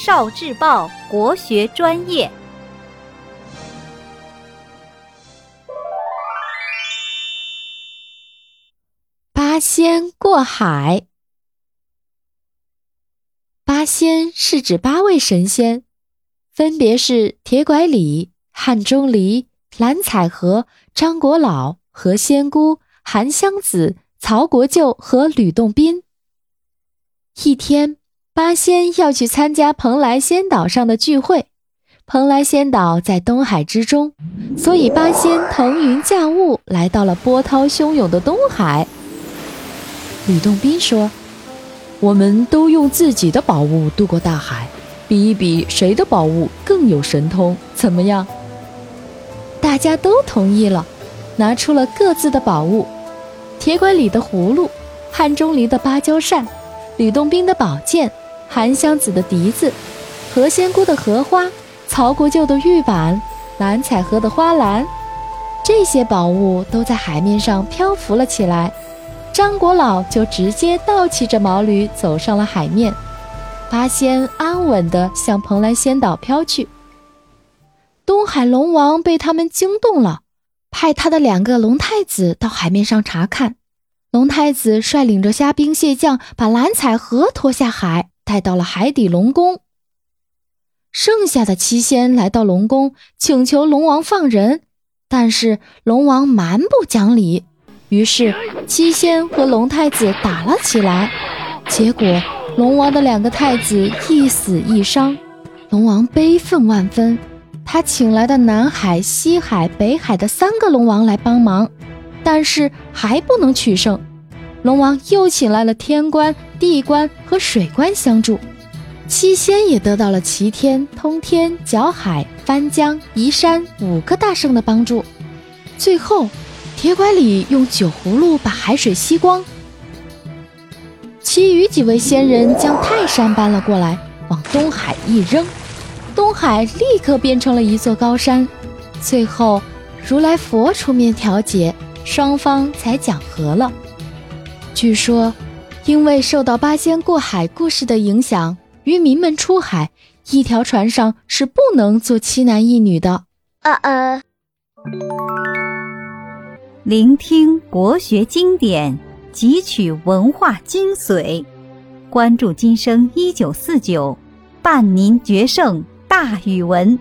少智报国学专业。八仙过海。八仙是指八位神仙，分别是铁拐李、汉钟离、蓝采和、张果老、何仙姑、韩湘子、曹国舅和吕洞宾。一天，八仙要去参加蓬莱仙岛上的聚会。蓬莱仙岛在东海之中，所以八仙腾云驾雾来到了波涛汹涌的东海。吕洞宾说：“我们都用自己的宝物渡过大海，比一比谁的宝物更有神通，怎么样？”大家都同意了，拿出了各自的宝物：铁拐李的葫芦，汉钟离的芭蕉扇，吕洞宾的宝剑，韩湘子的笛子，何仙姑的荷花。曹国舅的玉板，蓝采和的花篮，这些宝物都在海面上漂浮了起来。张果老就直接倒骑着毛驴走上了海面。八仙安稳地向蓬莱仙岛飘去。东海龙王被他们惊动了，派他的两个龙太子到海面上查看。龙太子率领着虾兵蟹将，把蓝采和拖下海，带到了海底龙宫。剩下的七仙来到龙宫，请求龙王放人，但是龙王蛮不讲理，于是七仙和龙太子打了起来。结果龙王的两个太子一死一伤，龙王悲愤万分。他请来的南海、西海、北海的三个龙王来帮忙，但是还不能取胜。龙王又请来了天官、地官和水官相助。七仙也得到了齐天、通天、角海、翻江、移山五个大圣的帮助。最后，铁拐李用酒葫芦把海水吸光。其余几位仙人将泰山搬了过来，往东海一扔，东海立刻变成了一座高山。最后，如来佛出面调解，双方才讲和了。据说，因为受到八仙过海故事的影响。渔民们出海，一条船上是不能坐七男一女的。呃呃！聆听国学经典，汲取文化精髓，关注今生一九四九，伴您决胜大语文。